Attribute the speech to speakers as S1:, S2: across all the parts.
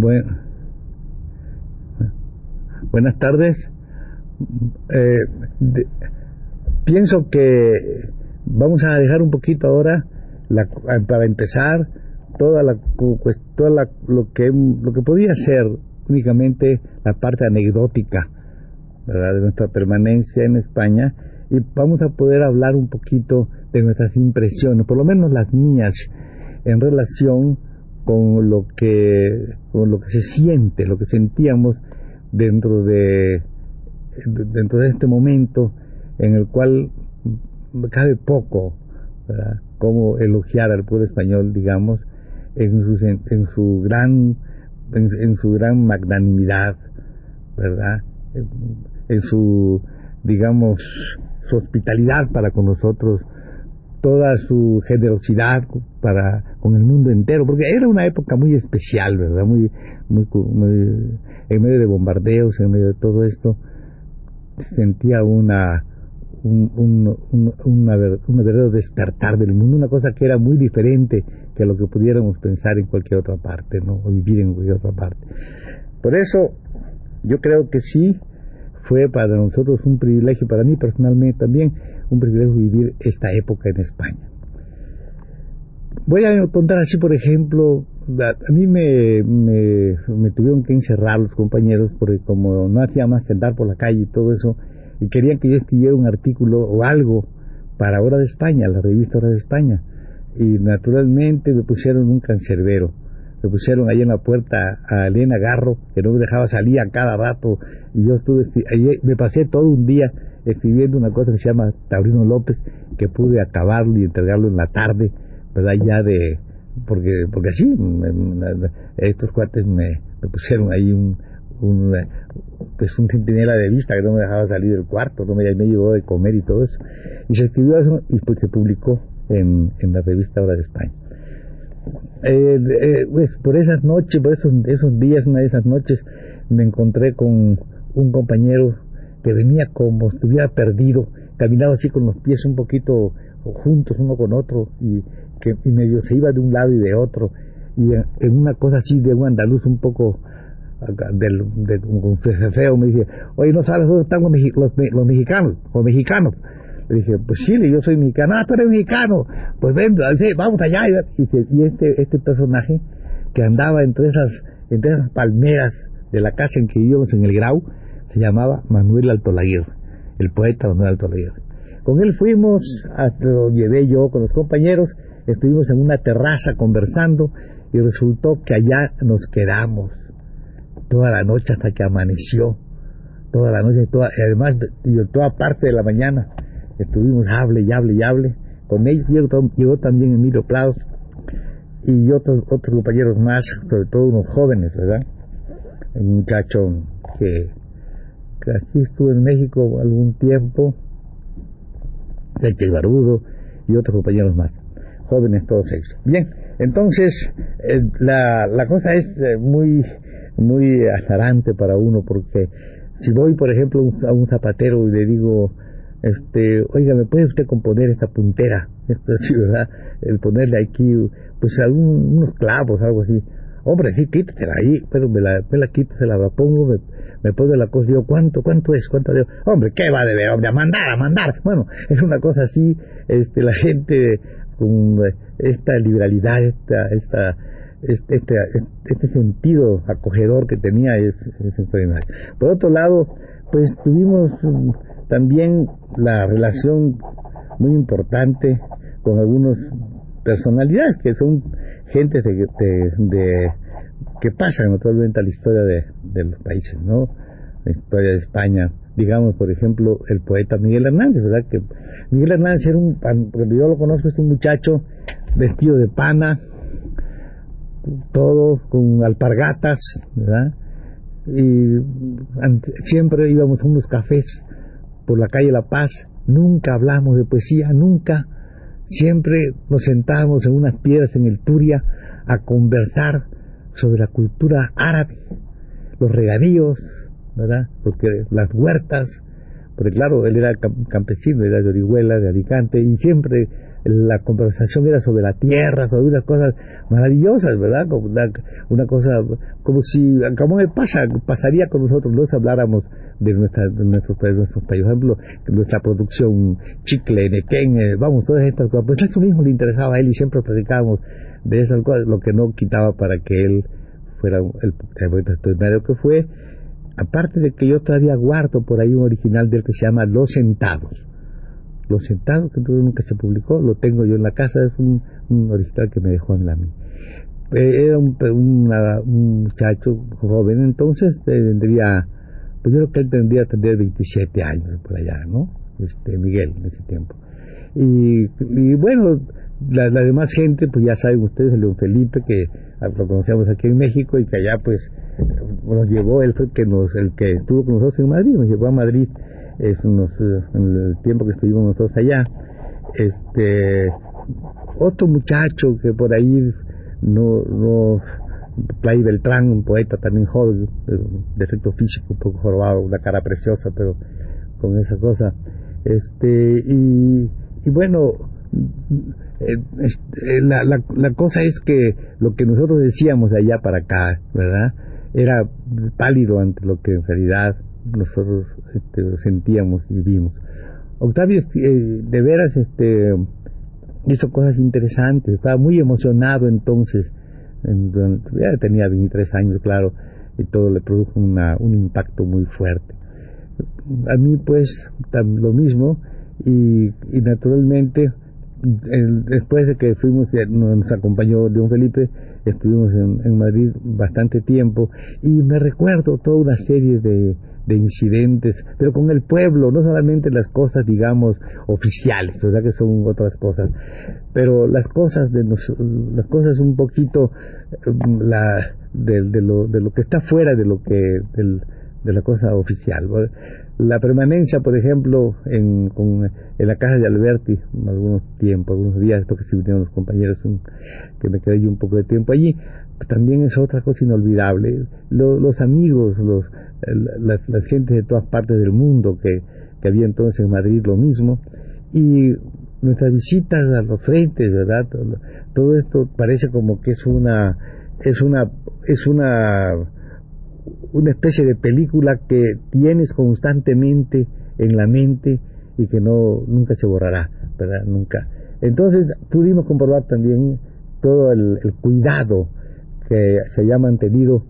S1: Bueno, buenas tardes. Eh, pienso que vamos a dejar un poquito ahora para empezar toda la toda lo que lo que podía ser únicamente la parte anecdótica de nuestra permanencia en España y vamos a poder hablar un poquito de nuestras impresiones, por lo menos las mías, en relación con lo que con lo que se siente, lo que sentíamos dentro de dentro de este momento en el cual cabe poco como elogiar al pueblo español, digamos, en su, en su gran en, su gran magnanimidad, ¿verdad? en su digamos su hospitalidad para con nosotros toda su generosidad para con el mundo entero, porque era una época muy especial, ¿verdad? Muy, muy, en medio de bombardeos, en medio de todo esto, sentía una un, un, una, verdadero despertar del mundo, una cosa que era muy diferente que lo que pudiéramos pensar en cualquier otra parte, ¿no? Vivir en cualquier otra parte. Por eso, yo creo que sí fue para nosotros un privilegio, para mí personalmente también, un privilegio vivir esta época en España. Voy a contar así, por ejemplo, a mí me, me, tuvieron que encerrar los compañeros porque como no hacía más que andar por la calle y todo eso, y querían que yo escribiera un artículo o algo para Hora de España, la revista Hora de España, y naturalmente me pusieron un cancerbero me pusieron ahí en la puerta a Elena Garro, que no me dejaba salir a cada rato, y yo estuve, ahí me pasé todo un día escribiendo una cosa que se llama Taurino López, que pude acabarlo y entregarlo en la tarde, ¿verdad? Ya de, porque, porque así, estos cuates me, pusieron ahí un, un, pues un centinela de vista que no me dejaba salir del cuarto, no me, me llevó de comer y todo eso. Y se escribió eso y pues se publicó en, en la revista Hora de España. Eh, eh, pues por esas noches, por esos, esos días, una de esas noches, me encontré con un compañero que venía como estuviera perdido, caminaba así con los pies un poquito juntos uno con otro y que y medio se iba de un lado y de otro y en, una cosa así de un andaluz un poco del, de, feo me dice, oye, ¿no sabes dónde están los, los mexicanos? Los mexicanos. Le dije, pues sí, yo soy mexicano. Ah, tú eres mexicano. Pues ven, vamos allá. Y, este, este personaje que andaba entre esas, entre esas palmeras de la casa en que vivíamos en el Grau, se llamaba Manuel Altolaguirre, el poeta Manuel Altolaguirre. Con él fuimos, lo llevé yo con los compañeros, estuvimos en una terraza conversando y resultó que allá nos quedamos toda la noche hasta que amaneció, toda la noche, toda, y además toda parte de la mañana estuvimos hable y hable y hable. Con ellos llegó, también Emilio Plaus y otros, otros compañeros más, sobre todo unos jóvenes, ¿verdad? Un muchacho que, que aquí estuvo en México algún tiempo, el Barudo y otros compañeros más, jóvenes todos ellos. Bien, entonces eh, la, la cosa es eh, muy, muy azarante para uno porque si voy, por ejemplo, a un zapatero y le digo, este, oiga, ¿me puede usted componer esta puntera? Esto sí, ¿verdad? El ponerle aquí, pues unos clavos, algo así. Hombre, sí, quítatela ahí, pero me la, me la quito, se la pongo, me, me pone la cosa, digo, ¿cuánto, cuánto es? ¿Cuánto digo? Hombre, ¿qué va a deber? Hombre, a mandar, a mandar. Bueno, es una cosa así, este, la gente con esta liberalidad, esta, esta, este, este, este sentido acogedor que tenía es, es extraordinario. Por otro lado, pues tuvimos también la relación muy importante con algunas personalidades que son gente de, que pasan naturalmente a la historia de, los países, ¿no? la historia de España. Digamos, por ejemplo, el poeta Miguel Hernández, ¿verdad? Que Miguel Hernández era un, cuando yo lo conozco, es un muchacho vestido de pana, todo con alpargatas, ¿verdad? Y siempre íbamos a unos cafés por la calle La Paz, nunca hablamos de poesía, nunca, siempre nos sentábamos en unas piedras en el Turia a conversar sobre la cultura árabe, los regadíos, ¿verdad? Porque las huertas, porque claro, él era campesino, era de Orihuela, de Alicante, y siempre la conversación era sobre la tierra, sobre unas cosas maravillosas, ¿verdad? Como una, cosa, como si, como pasa, pasaría con nosotros, nos habláramos de, nuestra, de nuestros, de nuestros países, por ejemplo, nuestra producción, chicle, nequén, eh, vamos, todas estas cosas, pues eso mismo le interesaba a él y siempre platicábamos de esas cosas, lo que no quitaba para que él fuera el, poeta extraordinario que fue, aparte de que yo todavía guardo por ahí un original del que se llama Los Sentados. Los Sentados, que nunca se publicó, lo tengo yo en la casa, es un, original que me dejó en la mía. Eh, era un, muchacho joven, entonces tendría, pues yo creo que él tendría, tendría 27 años por allá, ¿no? Este, Miguel, en ese tiempo. Y bueno, la, demás gente, pues ya saben ustedes, el León Felipe, que lo conocíamos aquí en México y que allá pues nos llevó, él fue el que, nos, el que estuvo con nosotros en Madrid, nos llevó a Madrid es unos, en el tiempo que estuvimos nosotros allá. Este, otro muchacho que por ahí no, no Play Beltrán, un poeta también joven, de efecto físico, un poco jorobado, una cara preciosa, pero con esa cosa. Este, y, y bueno, eh, eh, la, la, la, cosa es que lo que nosotros decíamos de allá para acá, ¿verdad? Era pálido ante lo que en realidad nosotros este, sentíamos y vimos. Octavio, eh, de veras, este, hizo cosas interesantes, estaba muy emocionado entonces, ya tenía 23 años, claro, y todo le produjo una, un impacto muy fuerte. A mí, pues, lo mismo, y naturalmente, después de que fuimos, nos acompañó León Felipe, estuvimos en, Madrid bastante tiempo y me recuerdo toda una serie de, de incidentes, pero con el pueblo, no solamente las cosas, digamos, oficiales, verdad que son otras cosas, pero las cosas de las cosas un poquito la de, lo, de lo que está fuera de lo que de la cosa oficial. La permanencia, por ejemplo, en, en la casa de Alberti, algunos tiempos, algunos días, porque si vinieron los compañeros, que me quedé yo un poco de tiempo allí, también es otra cosa inolvidable. los amigos, los, las, las gentes de todas partes del mundo que, que había entonces en Madrid lo mismo, y nuestras visitas a los frentes, ¿verdad? Todo esto parece como que es una, es una, es una una especie de película que tienes constantemente en la mente y que no nunca se borrará, ¿verdad? Nunca. Entonces pudimos comprobar también todo el, cuidado que se haya mantenido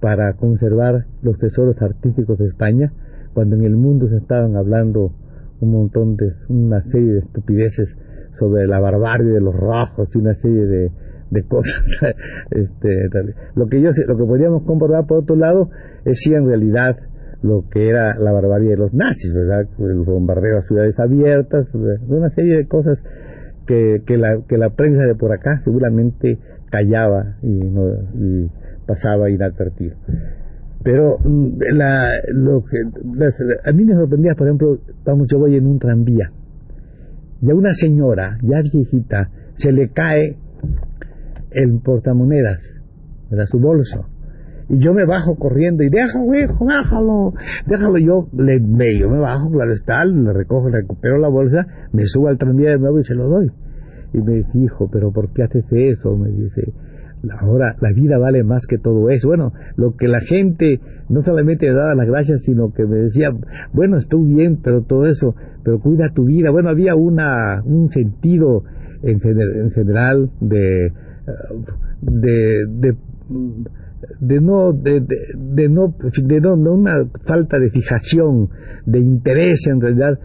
S1: para conservar los tesoros artísticos de España, cuando en el mundo se estaban hablando un montón de, una serie de estupideces sobre la barbarie de los rojos y una serie de, de cosas. este, lo que yo lo que podríamos comprobar por otro lado es si en realidad lo que era la barbarie de los nazis, ¿verdad? El bombardeo a ciudades abiertas, una serie de cosas que, que, la, que la prensa de por acá seguramente callaba y, no, y pasaba inadvertido. Pero mm, la, lo que, a mí me sorprendía, por ejemplo, vamos, yo voy en un tranvía y a una señora ya viejita se le cae el portamonedas, de su bolso. Y yo me bajo corriendo y déjalo, hijo, déjalo, déjalo. Yo le medio me bajo, claro está, le recojo, recupero la bolsa, me subo al tranvía de nuevo y se lo doy. Y me dice, hijo, pero ¿por qué haces eso? Me dice, ahora la vida vale más que todo eso. Bueno, lo que la gente no solamente me daba las gracias, sino que me decía, bueno, estoy bien, pero todo eso, pero cuida tu vida. Bueno, había una, un sentido en, en general de de, de, de no de, de, no de no, una falta de fijación de interés en realidad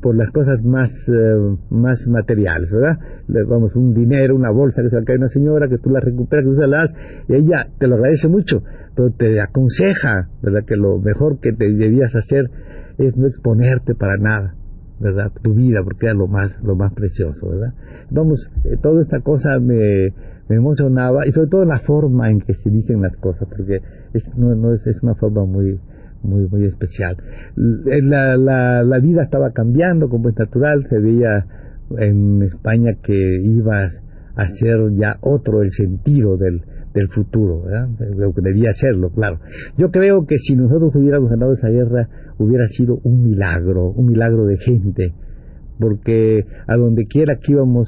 S1: por las cosas más eh, más materiales, ¿verdad? vamos, un dinero, una bolsa que se caer una señora, que tú la recuperas, que tú se la das, y ella te lo agradece mucho, pero te aconseja, ¿verdad? Que lo mejor que te debías hacer es no exponerte para nada, ¿verdad? Tu vida, porque era lo más, lo más precioso, ¿verdad? Vamos, eh, toda esta cosa me, me emocionaba, y sobre todo la forma en que se dicen las cosas, porque es, no, no es, es una forma muy, muy, muy especial. La, la, la vida estaba cambiando, como es natural, se veía en España que iba a ser ya otro el sentido del, del futuro, lo que debía serlo, claro. Yo creo que si nosotros hubiéramos ganado esa guerra, hubiera sido un milagro, un milagro de gente, porque a donde quiera que íbamos,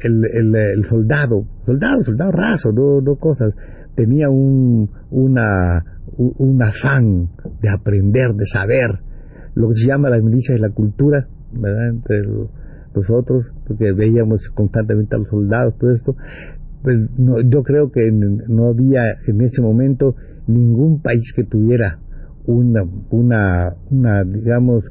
S1: el, el, el soldado, soldado, soldado raso, no, no cosas, tenía un, una, un afán de aprender, de saber, lo que se llama la milicia y la cultura, ¿verdad? Entre nosotros, porque veíamos constantemente a los soldados, todo esto, pues no, yo creo que no había en ese momento ningún país que tuviera una, una, una digamos,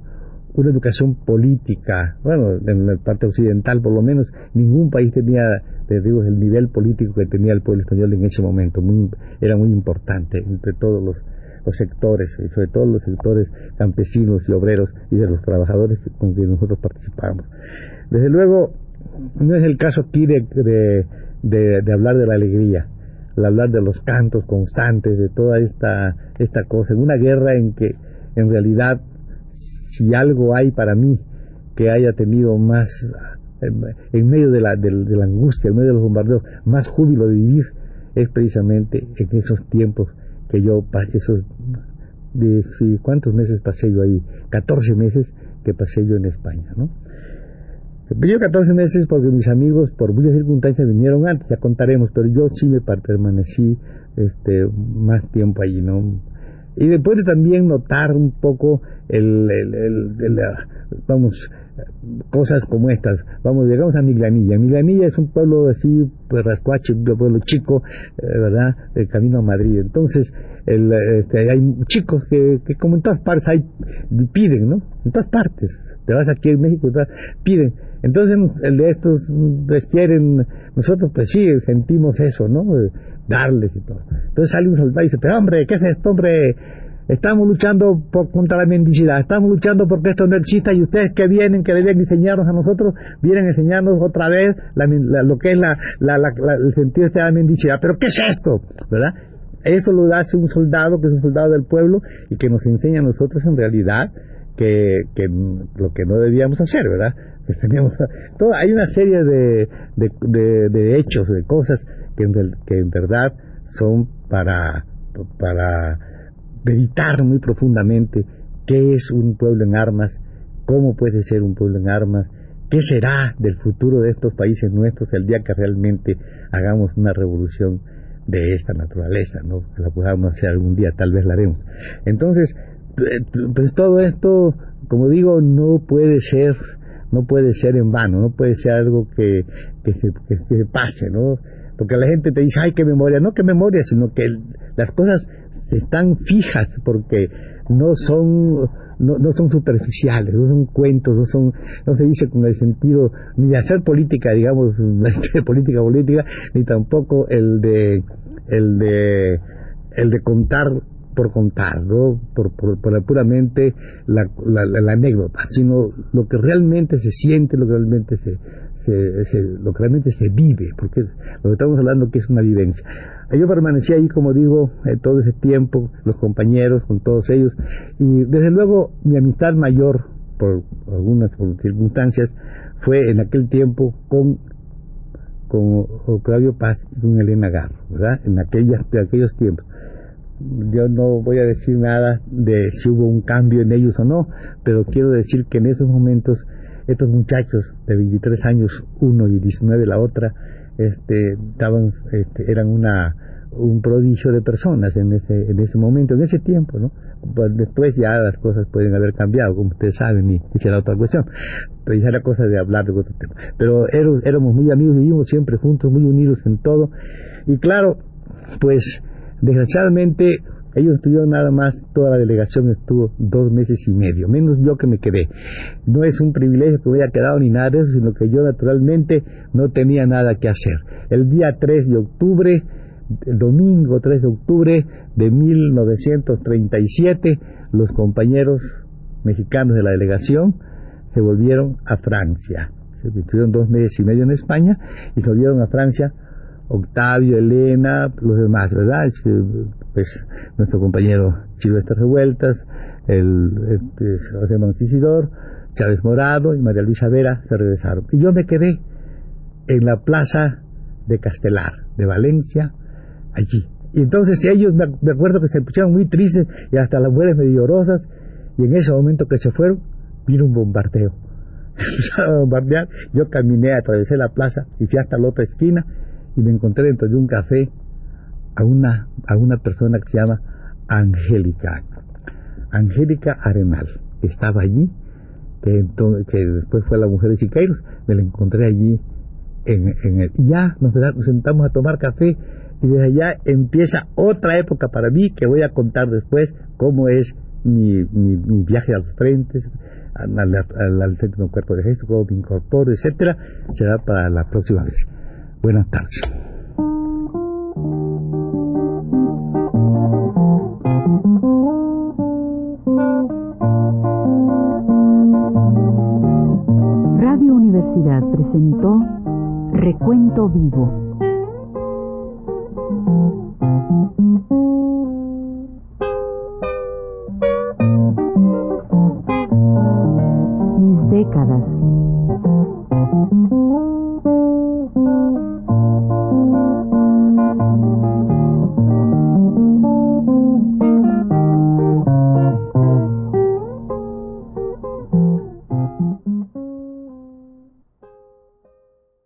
S1: una educación política, bueno, en la parte occidental por lo menos, ningún país tenía, te digo, el nivel político que tenía el pueblo español en ese momento, muy, era muy importante entre todos los, los sectores, y sobre todo los sectores campesinos y obreros y de los trabajadores con que nosotros participamos. Desde luego, no es el caso aquí de, de, de, hablar de la alegría, de hablar de los cantos constantes, de toda esta, esta cosa, en una guerra en que en realidad si algo hay para mí que haya tenido más, en medio de la, de, la angustia, en medio de los bombardeos, más júbilo de vivir, es precisamente en esos tiempos que yo pasé, esos, de, ¿cuántos meses pasé yo ahí? 14 meses que pasé yo en España, ¿no? Yo 14 meses porque mis amigos por muchas circunstancias vinieron antes, ya contaremos, pero yo sí me permanecí este, más tiempo allí, ¿no? Y después de también notar un poco el, el, vamos, cosas como estas. Vamos, llegamos a Miglanilla. Miglanilla es un pueblo así, pues rascuache, un pueblo chico, eh, ¿verdad? Camino a Madrid. Entonces, el, este, hay chicos que, que como en todas partes hay, piden, ¿no? En todas partes. Te vas aquí en México, piden. Entonces, el de estos les quieren, nosotros pues sí, sentimos eso, ¿no? Darles y todo. Entonces sale un soldado y dice, pero hombre, ¿qué es esto, hombre? Estamos luchando por, contra la mendicidad, estamos luchando porque esto no y ustedes que vienen, que deben enseñarnos a nosotros, vienen a enseñarnos otra vez lo que es la, el sentido de la mendicidad. Pero ¿qué es esto? ¿Verdad? Eso lo hace un soldado que es un soldado del pueblo y que nos enseña a nosotros en realidad que, que lo que no debíamos hacer, ¿verdad? Pues teníamos, todo, hay una serie de, hechos, de cosas que en, verdad son para, para meditar muy profundamente qué es un pueblo en armas, cómo puede ser un pueblo en armas, qué será del futuro de estos países nuestros el día que realmente hagamos una revolución de esta naturaleza, ¿no? Que la podamos hacer algún día, tal vez la haremos. Entonces, pues todo esto, como digo, no puede ser, no puede ser en vano, no puede ser algo que, que, se, que se pase, ¿no? Porque la gente te dice, ay, qué memoria, no qué memoria, sino que las cosas están fijas porque no son no, no son superficiales, no son cuentos, no son no se dice con el sentido ni de hacer política, digamos, de política política, ni tampoco el de el de el de contar por contar, ¿no? por, por, puramente la, la, la, anécdota, sino lo que realmente se siente, lo que realmente se, se, lo que realmente se vive, porque lo que estamos hablando que es una vivencia. Yo permanecí ahí, como digo, eh, todo ese tiempo, los compañeros, con todos ellos, y desde luego mi amistad mayor, por algunas circunstancias, fue en aquel tiempo con con Claudio Paz y con Elena Garro, ¿verdad? En aquellas, de aquellos tiempos. Yo no voy a decir nada de si hubo un cambio en ellos o no, pero quiero decir que en esos momentos estos muchachos de 23 años, uno y 19 la otra, este, estaban, este, eran una, un prodigio de personas en ese, en ese momento, en ese tiempo, ¿no? Pues después ya las cosas pueden haber cambiado, como ustedes saben, y, será otra cuestión. Pero ya era cosa de hablar de otro tema. Pero éramos, éramos muy amigos, vivimos siempre juntos, muy unidos en todo. Y claro, pues desgraciadamente Ellos estuvieron nada más, toda la delegación estuvo dos meses y medio, menos yo que me quedé. No es un privilegio que me haya quedado ni nada de eso, sino que yo naturalmente no tenía nada que hacer. El día 3 de octubre, el domingo 3 de octubre de 1937, los compañeros mexicanos de la delegación se volvieron a Francia. Se estuvieron dos meses y medio en España y se volvieron a Francia Octavio, Elena, los demás, ¿verdad? Pues nuestro compañero Silvestre Revueltas, el este, José Montisidor, Chávez Morado y María Luisa Vera se regresaron. Y yo me quedé en la plaza de Castelar, de Valencia, allí. Y entonces ellos, me acuerdo que se pusieron muy tristes y hasta las mujeres medio llorosas, y en ese momento que se fueron, vino un bombardeo. yo caminé, atravesé la plaza y fui hasta la otra esquina y me encontré dentro de un café a una, a una persona que se llama Angélica, Angélica Arenal, que estaba allí, que, que después fue la mujer de Siqueiros, me la encontré allí en, en el, ya nos, sentamos a tomar café y desde allá empieza otra época para mí que voy a contar después cómo es mi, mi, mi viaje a los frentes, al, al, al, al cuerpo de gesto, cómo me incorporo, etcétera, será para la próxima vez. Buenas tardes.
S2: Radio Universidad presentó Recuento Vivo. Mis décadas.